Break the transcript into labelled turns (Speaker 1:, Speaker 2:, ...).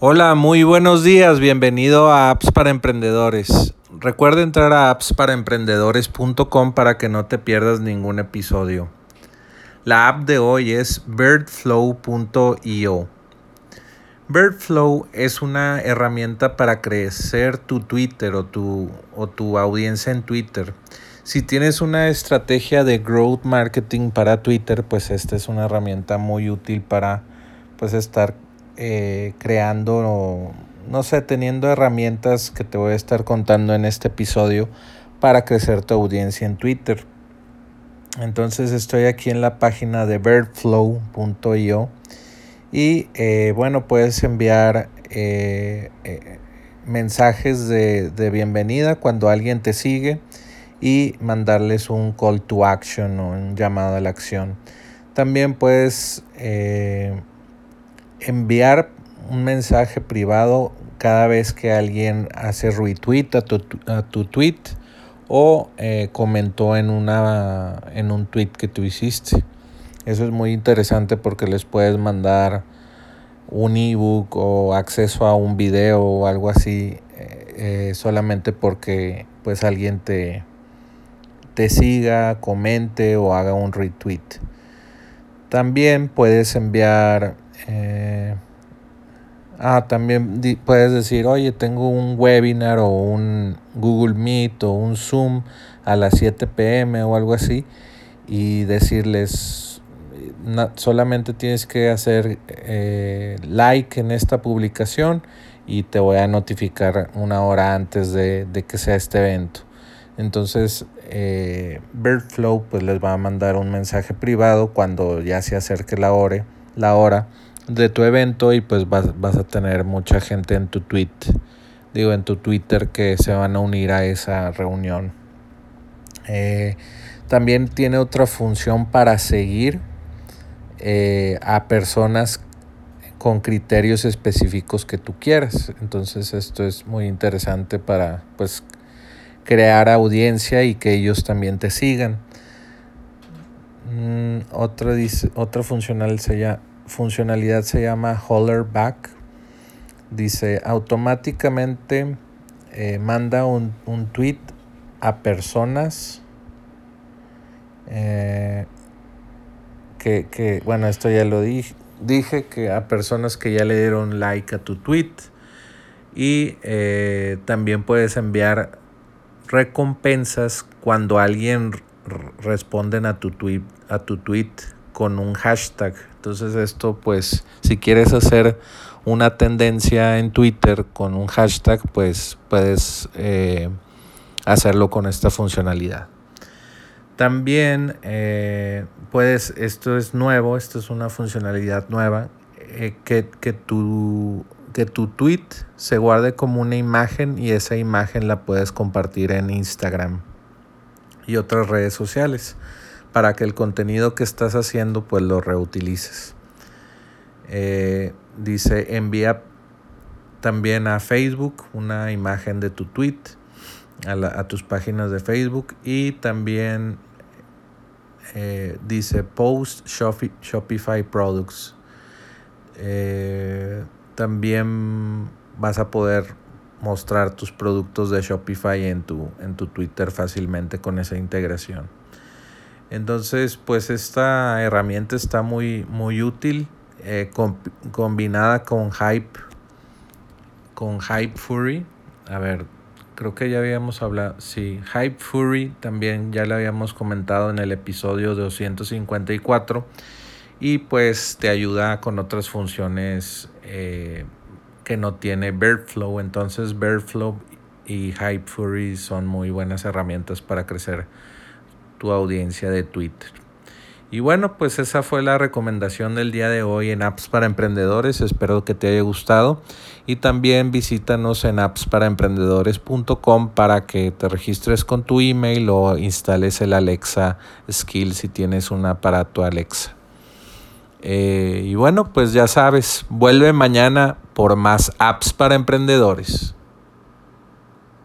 Speaker 1: Hola, muy buenos días, bienvenido a Apps para Emprendedores. Recuerda entrar a appsparaemprendedores.com para que no te pierdas ningún episodio. La app de hoy es birdflow.io. Birdflow es una herramienta para crecer tu Twitter o tu, o tu audiencia en Twitter. Si tienes una estrategia de growth marketing para Twitter, pues esta es una herramienta muy útil para pues estar eh, creando, no sé, teniendo herramientas que te voy a estar contando en este episodio para crecer tu audiencia en Twitter. Entonces estoy aquí en la página de birdflow.io y eh, bueno, puedes enviar eh, mensajes de, de, bienvenida cuando alguien te sigue y mandarles un call to action o un llamado a la acción. También puedes enviar un mensaje privado cada vez que alguien hace retweet a tu, a tu tweet o eh, comentó en, una, en un tweet que tú hiciste. Eso es muy interesante porque les puedes mandar un ebook o acceso a un video o algo así eh, eh, solamente porque pues alguien te, te siga, comente o haga un retweet. También puedes enviar eh, ah, también puedes decir, oye, tengo un webinar o un Google Meet o un Zoom a las 7 pm o algo así y decirles, solamente tienes que hacer eh, like en esta publicación y te voy a notificar una hora antes de, que sea este evento. Entonces, eh, Birdflow pues les va a mandar un mensaje privado cuando ya se acerque la hora, la hora de tu evento y pues vas, a tener mucha gente en tu tweet, digo en tu Twitter que se van a unir a esa reunión. Eh, también tiene otra función para seguir eh, a personas con criterios específicos que tú quieras. Entonces esto es muy interesante para pues crear audiencia y que ellos también te sigan. Mm, otra, otra funcional se funcionalidad se llama Holler Back. Dice automáticamente eh, manda un, un, tweet a personas eh, que, que, bueno, esto ya lo dije, dije que a personas que ya le dieron like a tu tweet y eh, también puedes enviar recompensas cuando alguien responden a tu tweet, a tu tweet con un hashtag. Entonces esto pues si quieres hacer una tendencia en Twitter con un hashtag pues puedes eh, hacerlo con esta funcionalidad. También eh, puedes, esto es nuevo, esto es una funcionalidad nueva, eh, que, que, tu, que tu tweet se guarde como una imagen y esa imagen la puedes compartir en Instagram y otras redes sociales para que el contenido que estás haciendo pues lo reutilices. Eh, dice envía también a Facebook una imagen de tu tweet a, tus páginas de Facebook y también eh, dice post Shopify products. Eh, también vas a poder mostrar tus productos de Shopify en tu, en tu Twitter fácilmente con esa integración. Entonces, pues esta herramienta está muy, muy útil, eh, combinada con Hype, con Hype Fury. A ver, creo que ya habíamos hablado, sí, Hype Fury también ya lo habíamos comentado en el episodio 254 y pues te ayuda con otras funciones eh, que no tiene Birdflow. Entonces Birdflow y Hype Fury son muy buenas herramientas para crecer tu audiencia de Twitter. Y bueno, pues esa fue la recomendación del día de hoy en Apps para Emprendedores. Espero que te haya gustado. Y también visítanos en appsparaemprendedores.com para que te registres con tu email o instales el Alexa Skill si tienes un aparato Alexa. Eh, y bueno, pues ya sabes, vuelve mañana por más apps para emprendedores.